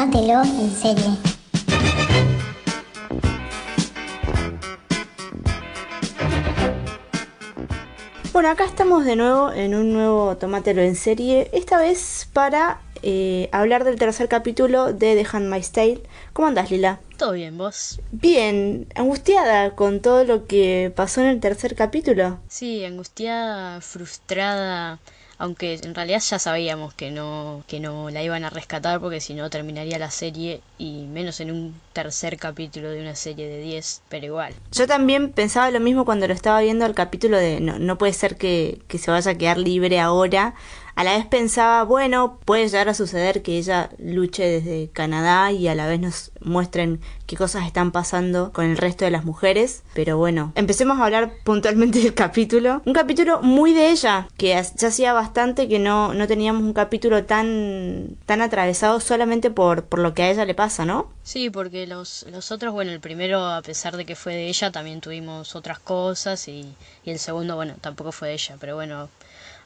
Tómatelo en serie. Bueno, acá estamos de nuevo en un nuevo Tómatelo en serie, esta vez para eh, hablar del tercer capítulo de The Handmaid's Tale. ¿Cómo andás, Lila? Todo bien, vos. Bien, angustiada con todo lo que pasó en el tercer capítulo. Sí, angustiada, frustrada, aunque en realidad ya sabíamos que no que no la iban a rescatar porque si no terminaría la serie y menos en un tercer capítulo de una serie de 10, pero igual. Yo también pensaba lo mismo cuando lo estaba viendo el capítulo de no, no puede ser que, que se vaya a quedar libre ahora. A la vez pensaba, bueno, puede llegar a suceder que ella luche desde Canadá y a la vez nos muestren qué cosas están pasando con el resto de las mujeres. Pero bueno, empecemos a hablar puntualmente del capítulo. Un capítulo muy de ella, que ya hacía bastante que no, no teníamos un capítulo tan, tan atravesado solamente por, por lo que a ella le pasa, ¿no? Sí, porque los, los otros, bueno, el primero, a pesar de que fue de ella, también tuvimos otras cosas y, y el segundo, bueno, tampoco fue de ella, pero bueno,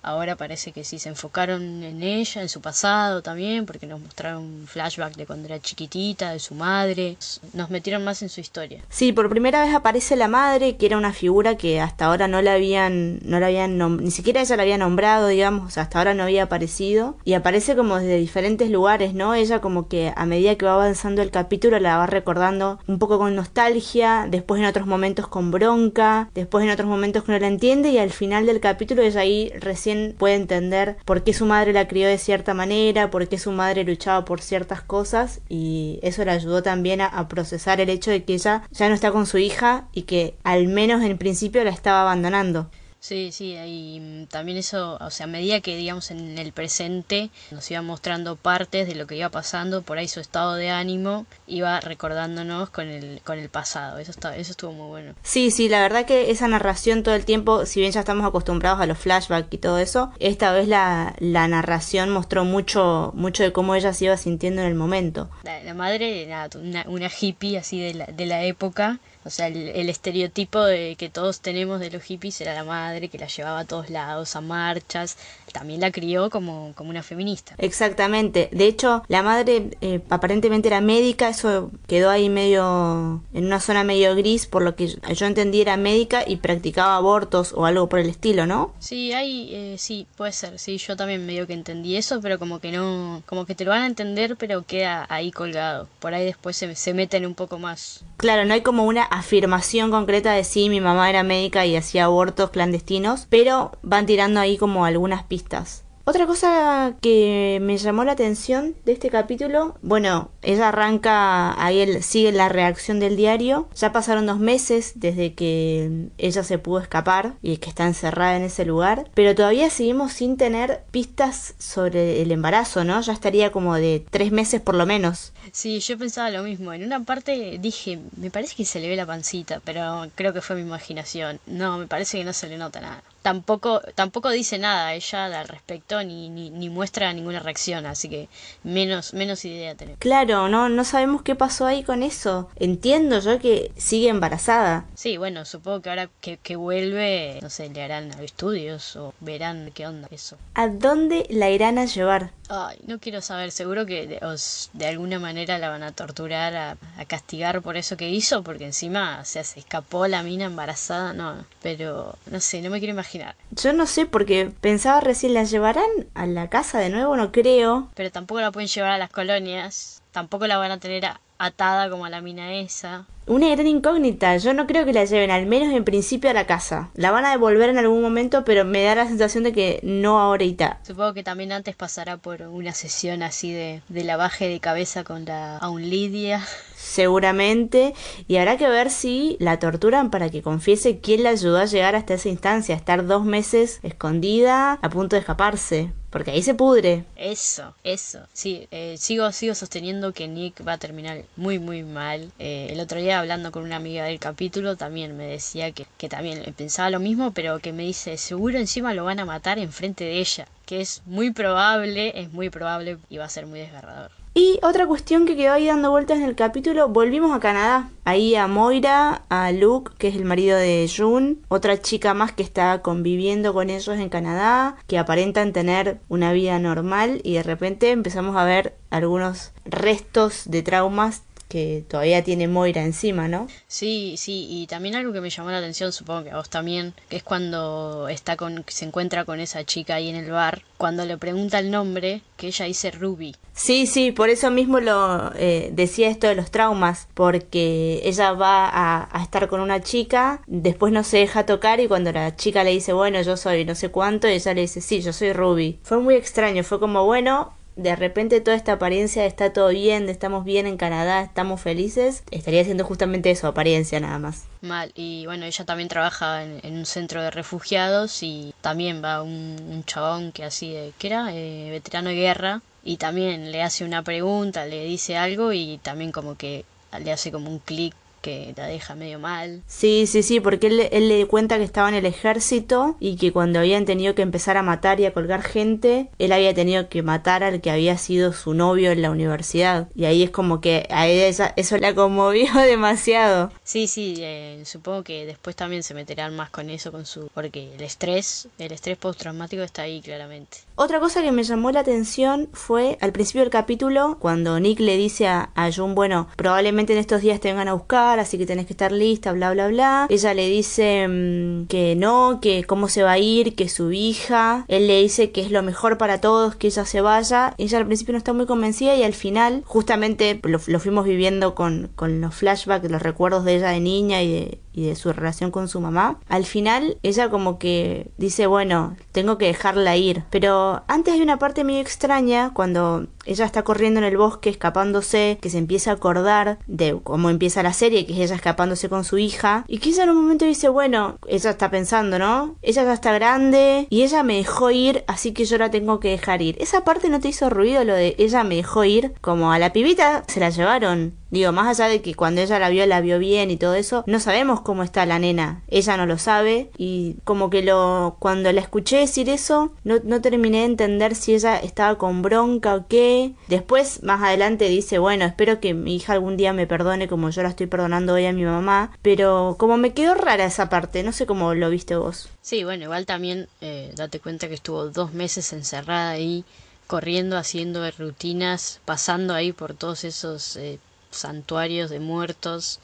ahora parece que sí se enfocaron en ella, en su pasado también, porque nos mostraron un flashback de cuando era chiquitita, de su madre, nos metieron más en su historia. Sí, por primera vez aparece la madre, que era una figura que hasta ahora no la habían, no la habían, ni siquiera ella la había nombrado, digamos, hasta ahora no había aparecido, y aparece como desde diferentes lugares, ¿no? Ella como que a medida que va avanzando el capítulo la va recordando un poco con nostalgia, después en otros momentos con bronca, después en otros momentos que no la entiende, y al final del capítulo ella ahí recién puede entender por qué su madre la crió de cierta manera, por qué su madre luchaba por ciertas cosas y eso le ayudó también a, a, procesar el hecho de que ella ya no está con su hija y que al menos en principio la estaba abandonando. Sí, sí, y también eso, o sea, a medida que, digamos, en el presente nos iba mostrando partes de lo que iba pasando, por ahí su estado de ánimo iba recordándonos con el, con el pasado. Eso, está, eso estuvo muy bueno. Sí, sí, la verdad que esa narración todo el tiempo, si bien ya estamos acostumbrados a los flashbacks y todo eso, esta vez la, la narración mostró mucho, mucho de cómo ella se iba sintiendo en el momento. La, la madre, nada, una, una hippie así de la, de la época o sea, el, el, estereotipo de que todos tenemos de los hippies era la madre que la llevaba a todos lados, a marchas. También la crió como, como una feminista. Exactamente. De hecho, la madre eh, aparentemente era médica. Eso quedó ahí medio. en una zona medio gris. Por lo que yo entendí, era médica y practicaba abortos o algo por el estilo, ¿no? Sí, hay. Eh, sí, puede ser. Sí, yo también medio que entendí eso, pero como que no. como que te lo van a entender, pero queda ahí colgado. Por ahí después se, se meten un poco más. Claro, no hay como una afirmación concreta de sí, mi mamá era médica y hacía abortos clandestinos, pero van tirando ahí como algunas pistas. Otra cosa que me llamó la atención de este capítulo, bueno, ella arranca, ahí él sigue la reacción del diario. Ya pasaron dos meses desde que ella se pudo escapar y que está encerrada en ese lugar, pero todavía seguimos sin tener pistas sobre el embarazo, ¿no? Ya estaría como de tres meses por lo menos. Sí, yo pensaba lo mismo. En una parte dije, me parece que se le ve la pancita, pero creo que fue mi imaginación. No, me parece que no se le nota nada tampoco tampoco dice nada ella al respecto ni, ni, ni, muestra ninguna reacción así que menos menos idea tenemos. Claro no no sabemos qué pasó ahí con eso. Entiendo yo que sigue embarazada. Sí bueno supongo que ahora que, que vuelve no sé le harán estudios o verán qué onda eso. A dónde la irán a llevar Ay, no quiero saber, seguro que de, os, de alguna manera la van a torturar, a, a, castigar por eso que hizo, porque encima o sea, se escapó la mina embarazada, no, pero no sé, no me quiero imaginar. Yo no sé, porque pensaba recién, ¿la llevarán a la casa de nuevo? No creo. Pero tampoco la pueden llevar a las colonias, tampoco la van a tener atada como a la mina esa. Una gran incógnita, yo no creo que la lleven, al menos en principio, a la casa. La van a devolver en algún momento, pero me da la sensación de que no ahorita. Supongo que también antes pasará por una sesión así de, de lavaje de cabeza con la aún Lidia. Seguramente, y habrá que ver si la torturan para que confiese quién la ayudó a llegar hasta esa instancia, estar dos meses escondida, a punto de escaparse. Porque ahí se pudre. Eso, eso. Sí, eh, sigo, sigo sosteniendo que Nick va a terminar muy, muy mal. Eh, el otro día hablando con una amiga del capítulo también me decía que, que también pensaba lo mismo, pero que me dice, seguro encima lo van a matar enfrente de ella. Que es muy probable, es muy probable y va a ser muy desgarrador. Y otra cuestión que quedó ahí dando vueltas en el capítulo, volvimos a Canadá. Ahí a Moira, a Luke, que es el marido de June, otra chica más que está conviviendo con ellos en Canadá, que aparentan tener una vida normal y de repente empezamos a ver algunos restos de traumas que todavía tiene Moira encima, ¿no? Sí, sí, y también algo que me llamó la atención, supongo que a vos también, que es cuando está con, se encuentra con esa chica ahí en el bar, cuando le pregunta el nombre, que ella dice Ruby. Sí, sí, por eso mismo lo eh, decía esto de los traumas, porque ella va a, a, estar con una chica, después no se deja tocar y cuando la chica le dice, bueno, yo soy no sé cuánto, ella le dice, sí, yo soy Ruby. Fue muy extraño, fue como, bueno, de repente toda esta apariencia de está todo bien, de estamos bien en Canadá, estamos felices, estaría haciendo justamente eso, apariencia nada más. Mal, y bueno, ella también trabaja en, un centro de refugiados y también va un, un chabón que así, de, ¿qué era? Eh, veterano de guerra, y también le hace una pregunta, le dice algo y también como que le hace como un clic que la deja medio mal. Sí, sí, sí, porque él, él, le cuenta que estaba en el ejército y que cuando habían tenido que empezar a matar y a colgar gente, él había tenido que matar al que había sido su novio en la universidad. Y ahí es como que a ella eso la conmovió demasiado. Sí, sí, eh, supongo que después también se meterán más con eso, con su... porque el estrés, el estrés postraumático está ahí claramente. Otra cosa que me llamó la atención fue al principio del capítulo, cuando Nick le dice a, a June, bueno, probablemente en estos días te vengan a buscar, así que tenés que estar lista, bla, bla, bla. Ella le dice mmm, que no, que cómo se va a ir, que su hija. Él le dice que es lo mejor para todos, que ella se vaya. Ella al principio no está muy convencida y al final, justamente lo, lo fuimos viviendo con, con los flashbacks, los recuerdos de ella de niña y de, y de su relación con su mamá, al final ella como que dice, bueno, tengo que dejarla ir. Pero antes hay una parte medio extraña cuando ella está corriendo en el bosque escapándose, que se empieza a acordar de cómo empieza la serie, que es ella escapándose con su hija, y que ella en un momento dice, bueno, ella está pensando, ¿no? Ella ya está grande y ella me dejó ir, así que yo la tengo que dejar ir. Esa parte no te hizo ruido lo de ella me dejó ir, como a la pibita se la llevaron. Digo, más allá de que cuando ella la vio, la vio bien y todo eso, no sabemos cómo está la nena. Ella no lo sabe y como que lo cuando la escuché decir eso, no, no terminé de entender si ella estaba con bronca o qué. Después, más adelante dice, bueno, espero que mi hija algún día me perdone como yo la estoy perdonando hoy a mi mamá. Pero como me quedó rara esa parte, no sé cómo lo viste vos. Sí, bueno, igual también eh, date cuenta que estuvo dos meses encerrada ahí corriendo, haciendo rutinas, pasando ahí por todos esos eh, santuarios de muertos.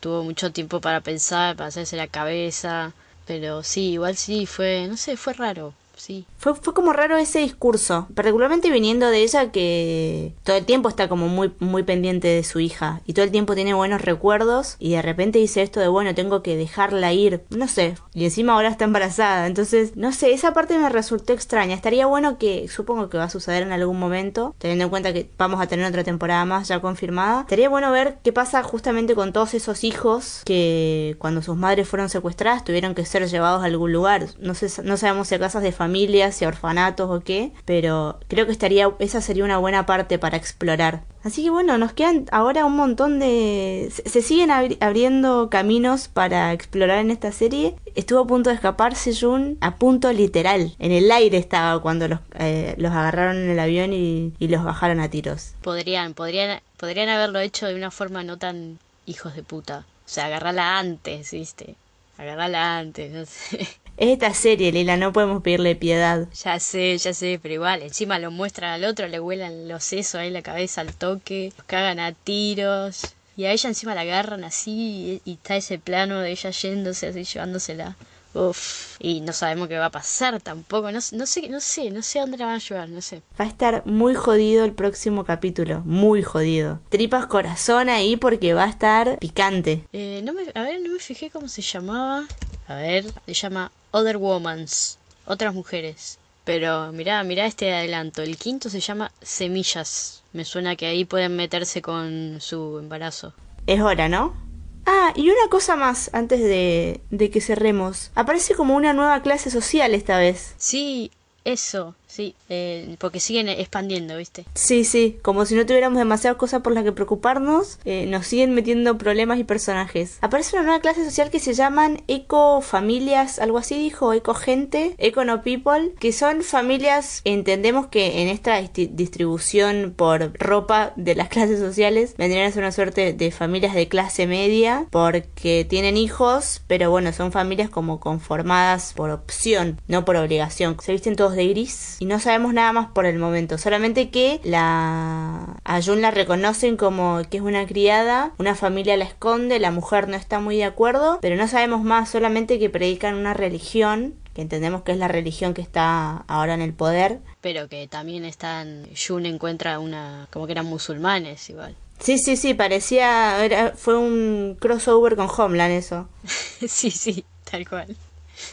Tuvo mucho tiempo para pensar, para hacerse la cabeza. Pero sí, igual sí, fue, no sé, fue raro, sí. Fue, fue como raro ese discurso, particularmente viniendo de ella que todo el tiempo está como muy, muy pendiente de su hija y todo el tiempo tiene buenos recuerdos y de repente dice esto de bueno, tengo que dejarla ir, no sé, y encima ahora está embarazada, entonces, no sé, esa parte me resultó extraña, estaría bueno que, supongo que va a suceder en algún momento, teniendo en cuenta que vamos a tener otra temporada más ya confirmada, estaría bueno ver qué pasa justamente con todos esos hijos que cuando sus madres fueron secuestradas tuvieron que ser llevados a algún lugar, no sé, no sabemos si a casas de familias, a orfanatos o qué, pero creo que estaría, esa sería una buena parte para explorar. Así que bueno, nos quedan ahora un montón de... Se, siguen abri abriendo caminos para explorar en esta serie. Estuvo a punto de escaparse Jun, a punto literal. En el aire estaba cuando los, eh, los agarraron en el avión y, y los bajaron a tiros. Podrían, podrían, podrían haberlo hecho de una forma no tan hijos de puta. O sea, agarrarla antes, ¿viste? Agarrarla antes, no sé. Es esta serie, Lila, no podemos pedirle piedad. Ya sé, ya sé, pero igual, encima lo muestran al otro, le huelan los sesos ahí en la cabeza al toque, los cagan a tiros. Y a ella encima la agarran así y, y está ese plano de ella yéndose así, llevándosela. Uf, y no sabemos qué va a pasar tampoco, no, no sé, no sé, no sé a dónde la van a llevar, no sé. Va a estar muy jodido el próximo capítulo, muy jodido. Tripas corazón ahí porque va a estar picante. Eh, no me, a ver, no me fijé cómo se llamaba. A ver, se llama Other Womans, otras mujeres. Pero mirá, mirá este adelanto. El quinto se llama Semillas. Me suena que ahí pueden meterse con su embarazo. Es hora, ¿no? Ah, y una cosa más antes de, de que cerremos. Aparece como una nueva clase social esta vez. Sí, eso. Sí, eh, porque siguen expandiendo, ¿viste? Sí, sí, como si no tuviéramos demasiadas cosas por las que preocuparnos, eh, nos siguen metiendo problemas y personajes. Aparece una nueva clase social que se llaman eco familias, algo así dijo, eco gente, eco no people, que son familias, entendemos que en esta distribución por ropa de las clases sociales vendrían a ser una suerte de familias de clase media porque tienen hijos, pero bueno, son familias como conformadas por opción, no por obligación. Se visten todos de gris y no sabemos nada más por el momento, solamente que la a Jun la reconocen como que es una criada, una familia la esconde, la mujer no está muy de acuerdo, pero no sabemos más, solamente que predican una religión que entendemos que es la religión que está ahora en el poder. Pero que también están, Jun encuentra una, como que eran musulmanes igual. Sí, sí, sí, parecía, era, fue un crossover con Homeland eso. sí, sí, tal cual.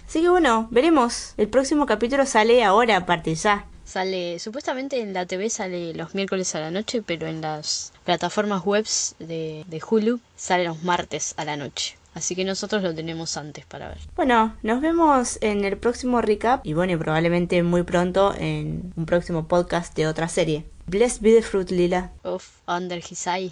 Así que bueno, veremos. El próximo capítulo sale ahora, aparte ya. Sale, supuestamente en la TV sale los miércoles a la noche, pero en las plataformas webs de, de Hulu sale los martes a la noche. Así que nosotros lo tenemos antes para ver. Bueno, nos vemos en el próximo recap y bueno, y probablemente muy pronto en un próximo podcast de otra serie. Bless be the fruit, Lila. Of Under His Eye.